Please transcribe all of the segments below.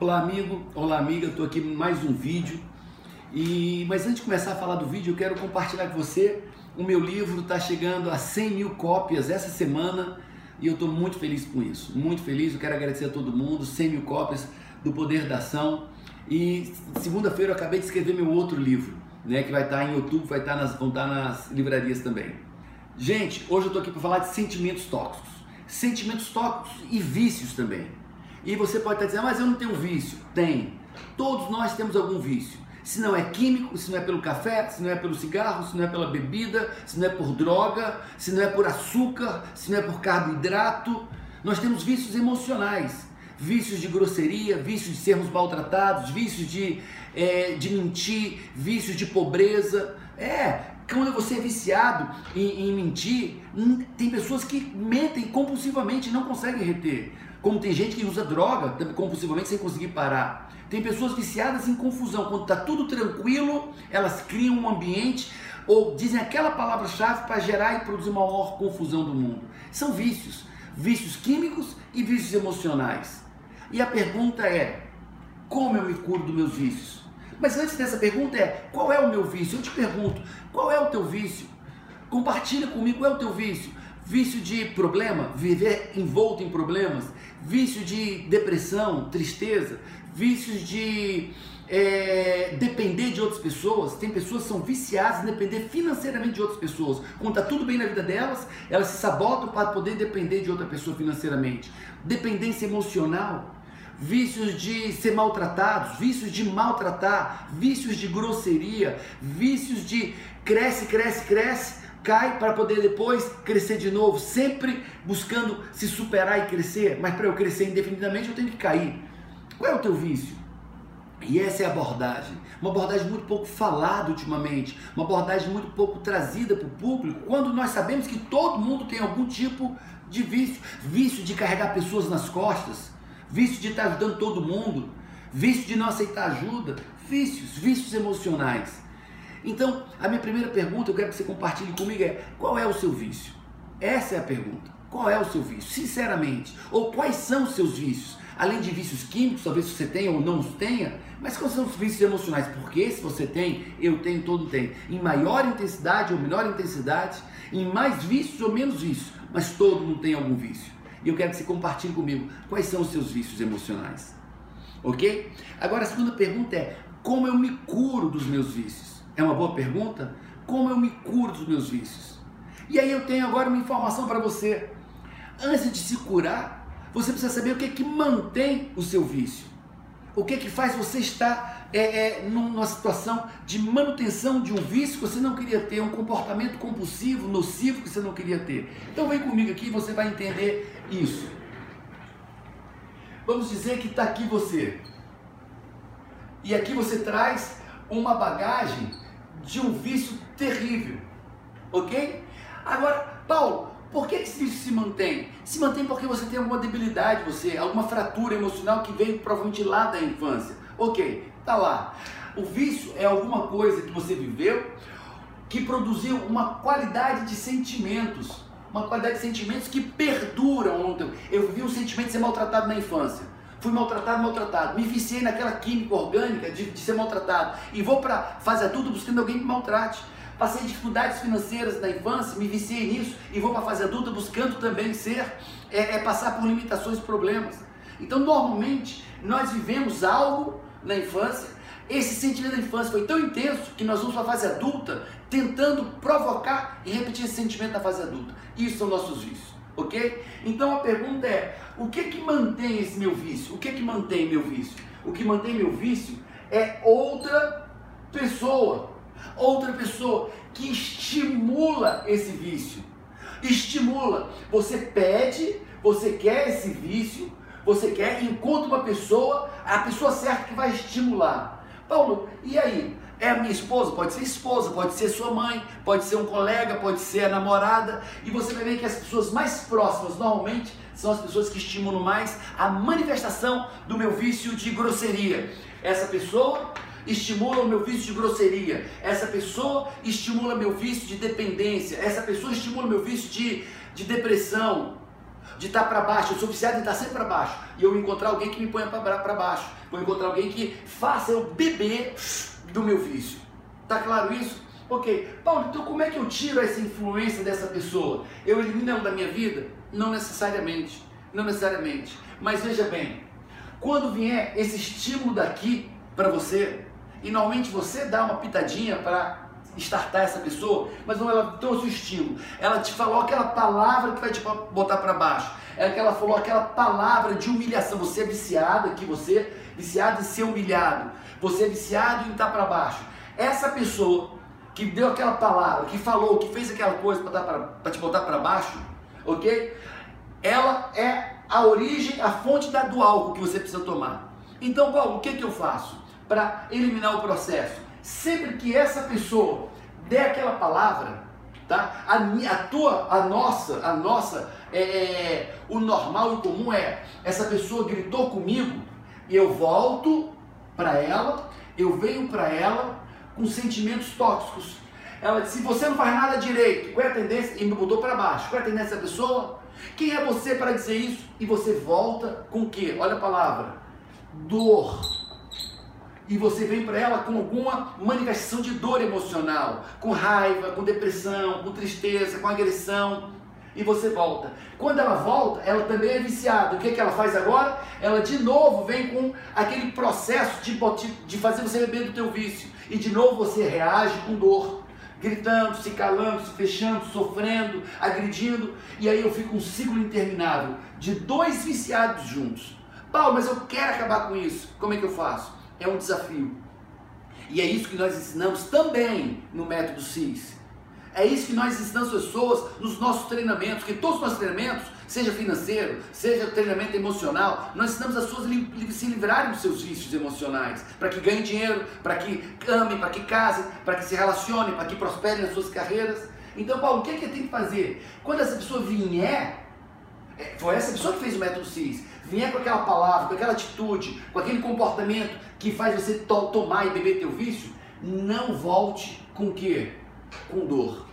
Olá amigo, olá amiga, estou aqui em mais um vídeo. E mas antes de começar a falar do vídeo eu quero compartilhar com você. O meu livro está chegando a 100 mil cópias essa semana e eu estou muito feliz com isso, muito feliz, eu quero agradecer a todo mundo, 100 mil cópias do Poder da Ação. E segunda-feira eu acabei de escrever meu outro livro, né, que vai estar em YouTube, vai estar nas, vão estar nas livrarias também. Gente, hoje eu estou aqui para falar de sentimentos tóxicos, sentimentos tóxicos e vícios também. E você pode estar dizendo, mas eu não tenho vício. Tem. Todos nós temos algum vício. Se não é químico, se não é pelo café, se não é pelo cigarro, se não é pela bebida, se não é por droga, se não é por açúcar, se não é por carboidrato. Nós temos vícios emocionais. Vícios de grosseria, vícios de sermos maltratados, vícios de, é, de mentir, vícios de pobreza. É, quando você é viciado em, em mentir, hum, tem pessoas que mentem compulsivamente e não conseguem reter. Como tem gente que usa droga compulsivamente sem conseguir parar. Tem pessoas viciadas em confusão. Quando está tudo tranquilo, elas criam um ambiente ou dizem aquela palavra-chave para gerar e produzir maior confusão do mundo. São vícios. Vícios químicos e vícios emocionais. E a pergunta é: como eu me curo dos meus vícios? Mas antes dessa pergunta é: qual é o meu vício? Eu te pergunto: qual é o teu vício? Compartilha comigo qual é o teu vício vício de problema, viver envolto em problemas, vício de depressão, tristeza, vícios de é, depender de outras pessoas. Tem pessoas que são viciadas em depender financeiramente de outras pessoas. Quando está tudo bem na vida delas, elas se sabotam para poder depender de outra pessoa financeiramente. Dependência emocional. Vícios de ser maltratados, vícios de maltratar, vícios de grosseria, vícios de cresce, cresce, cresce, cai para poder depois crescer de novo, sempre buscando se superar e crescer, mas para eu crescer indefinidamente eu tenho que cair. Qual é o teu vício? E essa é a abordagem, uma abordagem muito pouco falada ultimamente, uma abordagem muito pouco trazida para o público, quando nós sabemos que todo mundo tem algum tipo de vício, vício de carregar pessoas nas costas, vício de estar ajudando todo mundo, vício de não aceitar ajuda, vícios, vícios emocionais. Então, a minha primeira pergunta, eu quero que você compartilhe comigo é: qual é o seu vício? Essa é a pergunta. Qual é o seu vício? Sinceramente. Ou quais são os seus vícios? Além de vícios químicos, talvez você tenha ou não os tenha, mas quais são os vícios emocionais? Porque se você tem, eu tenho, todo tem. Em maior intensidade ou menor intensidade, em mais vícios ou menos vícios, mas todo mundo tem algum vício. E eu quero que você compartilhe comigo quais são os seus vícios emocionais. Ok? Agora a segunda pergunta é: como eu me curo dos meus vícios? É uma boa pergunta? Como eu me curo dos meus vícios? E aí eu tenho agora uma informação para você. Antes de se curar, você precisa saber o que é que mantém o seu vício. O que é que faz você estar é, é, numa situação de manutenção de um vício que você não queria ter, um comportamento compulsivo, nocivo que você não queria ter. Então vem comigo aqui você vai entender isso. Vamos dizer que está aqui você. E aqui você traz uma bagagem de um vício terrível. Ok? Agora, Paulo, por que vício se mantém? Se mantém porque você tem alguma debilidade, você, alguma fratura emocional que veio provavelmente lá da infância. Ok, tá lá. O vício é alguma coisa que você viveu que produziu uma qualidade de sentimentos, uma qualidade de sentimentos que perduram ao longo tempo. Eu vivi um sentimento de ser maltratado na infância fui maltratado, maltratado, me viciei naquela química orgânica de, de ser maltratado e vou para fase adulta buscando alguém que me maltrate. Passei dificuldades financeiras na infância, me viciei nisso e vou para a fase adulta buscando também ser, é, é passar por limitações e problemas. Então, normalmente, nós vivemos algo na infância, esse sentimento da infância foi tão intenso que nós vamos para a fase adulta tentando provocar e repetir esse sentimento na fase adulta. Isso são nossos vícios ok? Então a pergunta é: o que que mantém esse meu vício? O que que mantém meu vício? O que mantém meu vício é outra pessoa, outra pessoa que estimula esse vício. Estimula. Você pede, você quer esse vício, você quer, encontra uma pessoa, a pessoa certa que vai estimular. Paulo, e aí? É a minha esposa? Pode ser esposa, pode ser sua mãe, pode ser um colega, pode ser a namorada. E você vai ver que as pessoas mais próximas, normalmente, são as pessoas que estimulam mais a manifestação do meu vício de grosseria. Essa pessoa estimula o meu vício de grosseria. Essa pessoa estimula meu vício de dependência. Essa pessoa estimula meu vício de, de depressão. de estar para baixo, eu sou viciado em estar sempre para baixo, e eu encontrar alguém que me ponha para baixo, vou encontrar alguém que faça eu beber do meu vício. Tá claro isso? Ok. Paulo, então como é que eu tiro essa influência dessa pessoa? Eu elimino ela da minha vida? Não necessariamente. Não necessariamente. Mas veja bem, quando vier esse estímulo daqui para você, e normalmente você dá uma pitadinha para estartar essa pessoa, mas não ela trouxe o estímulo. Ela te falou aquela palavra que vai te botar para baixo. É que ela falou aquela palavra de humilhação. Você é viciado aqui, você é viciado em ser humilhado. Você é viciado em estar para baixo. Essa pessoa que deu aquela palavra, que falou, que fez aquela coisa para te botar para baixo, ok? Ela é a origem, a fonte da, do álcool que você precisa tomar. Então, Paulo, o que, que eu faço para eliminar o processo? Sempre que essa pessoa der aquela palavra, tá? A, a tua, a nossa, a nossa, é, é, o normal e comum é essa pessoa gritou comigo e eu volto para ela, eu venho para ela com sentimentos tóxicos. Ela disse: se você não faz nada direito, qual é a tendência? E me botou para baixo. Qual é a tendência da pessoa? Quem é você para dizer isso? E você volta com o quê? Olha a palavra: dor. E você vem para ela com alguma manifestação de dor emocional, com raiva, com depressão, com tristeza, com agressão. E você volta. Quando ela volta, ela também é viciada. O que, é que ela faz agora? Ela de novo vem com aquele processo de, de fazer você beber do teu vício. E de novo você reage com dor gritando, se calando, se fechando, sofrendo, agredindo, e aí eu fico um ciclo interminável de dois viciados juntos. Paulo, mas eu quero acabar com isso. Como é que eu faço? É um desafio. E é isso que nós ensinamos também no método CIS. É isso que nós ensinamos as pessoas nos nossos treinamentos, que todos os nossos treinamentos, seja financeiro, seja treinamento emocional, nós ensinamos as pessoas se livrarem dos seus vícios emocionais, para que ganhem dinheiro, para que amem, para que casem, para que se relacionem, para que prosperem nas suas carreiras. Então, Paulo, o que, é que tem que fazer? Quando essa pessoa vier, é, foi essa pessoa que fez o método CIS, vier com aquela palavra, com aquela atitude, com aquele comportamento que faz você to tomar e beber teu vício, não volte com o quê? Com dor.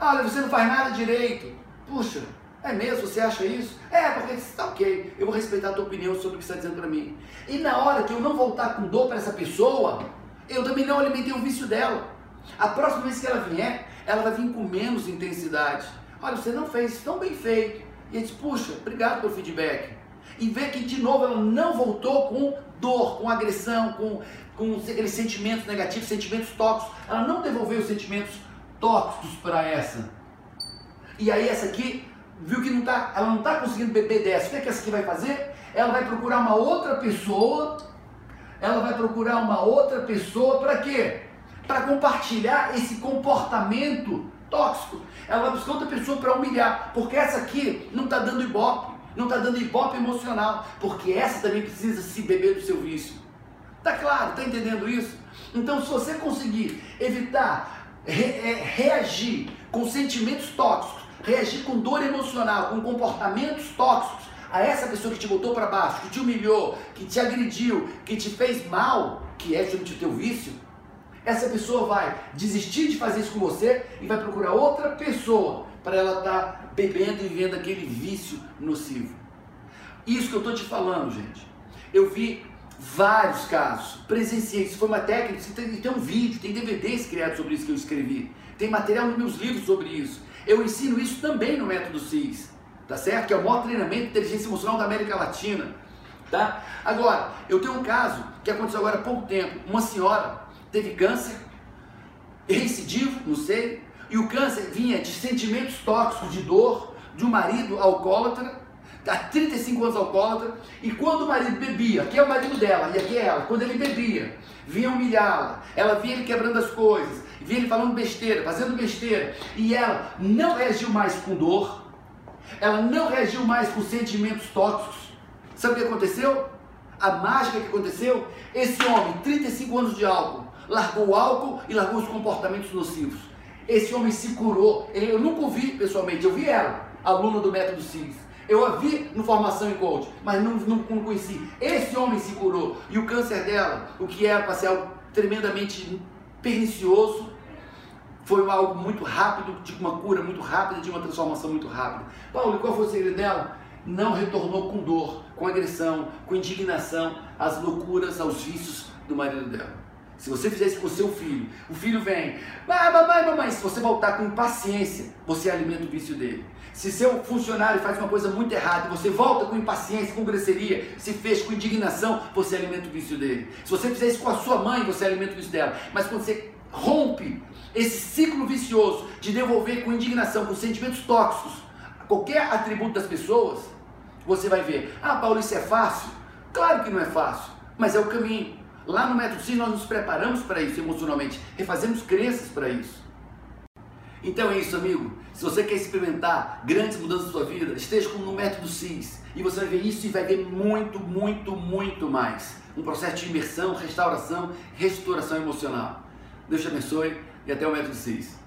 Olha, você não faz nada direito. Puxa, é mesmo? Você acha isso? É, porque está ok. Eu vou respeitar a tua opinião sobre o que está dizendo para mim. E na hora que eu não voltar com dor para essa pessoa, eu também não alimentei o vício dela. A próxima vez que ela vier, ela vai vir com menos intensidade. Olha, você não fez tão bem feito. E ele diz, puxa, obrigado pelo feedback. E vê que de novo ela não voltou com dor, com agressão, com, com aqueles sentimentos negativos, sentimentos tóxicos. Ela não devolveu os sentimentos tóxicos para essa. E aí essa aqui viu que não tá, ela não está conseguindo beber dessa. O que, é que essa aqui vai fazer? Ela vai procurar uma outra pessoa. Ela vai procurar uma outra pessoa para quê? Para compartilhar esse comportamento tóxico. Ela vai buscar outra pessoa para humilhar, porque essa aqui não está dando ibope, não está dando ibope emocional, porque essa também precisa se beber do seu vício. Tá claro? Tá entendendo isso? Então, se você conseguir evitar re, é, reagir com sentimentos tóxicos, reagir com dor emocional, com comportamentos tóxicos a essa pessoa que te botou para baixo, que te humilhou, que te agrediu, que te fez mal, que é justamente o teu vício, essa pessoa vai desistir de fazer isso com você e vai procurar outra pessoa para ela estar tá bebendo e vivendo aquele vício nocivo. Isso que eu estou te falando, gente. Eu vi Vários casos. Presenciei. Isso foi uma técnica. Tem, tem um vídeo, tem DVDs criados sobre isso que eu escrevi. Tem material nos meus livros sobre isso. Eu ensino isso também no método CIS. Tá certo? Que é o maior treinamento de inteligência emocional da América Latina. Tá? Agora, eu tenho um caso que aconteceu agora há pouco tempo. Uma senhora teve câncer, recidivo, não sei, e o câncer vinha de sentimentos tóxicos, de dor, de um marido alcoólatra, há 35 anos alcoólatra, e quando o marido bebia, aqui é o marido dela e aqui é ela, quando ele bebia, vinha humilhá-la, ela via ele quebrando as coisas, via ele falando besteira, fazendo besteira, e ela não reagiu mais com dor, ela não reagiu mais com sentimentos tóxicos. Sabe o que aconteceu? A mágica que aconteceu? Esse homem, 35 anos de álcool, largou o álcool e largou os comportamentos nocivos. Esse homem se curou. Eu nunca o vi pessoalmente, eu vi ela, aluna do método CIS. Eu a vi no formação em coach, mas não, não, não conheci. Esse homem se curou. E o câncer dela, o que era para ser algo tremendamente pernicioso, Foi algo muito rápido, de uma cura muito rápida, de uma transformação muito rápida. Paulo, qual foi o segredo dela? Não retornou com dor, com agressão, com indignação, às loucuras, aos vícios do marido dela. Se você fizer isso com o seu filho, o filho vem, ah, mamãe, mamãe, se você voltar com impaciência, você alimenta o vício dele. Se seu funcionário faz uma coisa muito errada e você volta com impaciência, com grosseria, se fez com indignação, você alimenta o vício dele. Se você fizer isso com a sua mãe, você alimenta o vício dela. Mas quando você rompe esse ciclo vicioso de devolver com indignação, com sentimentos tóxicos, qualquer atributo das pessoas, você vai ver, ah, Paulo, isso é fácil? Claro que não é fácil, mas é o caminho. Lá no Método CIS nós nos preparamos para isso emocionalmente, refazemos crenças para isso. Então é isso, amigo. Se você quer experimentar grandes mudanças na sua vida, esteja no Método CIS e você vai ver isso e vai ver muito, muito, muito mais. Um processo de imersão, restauração, restauração emocional. Deus te abençoe e até o Método CIS.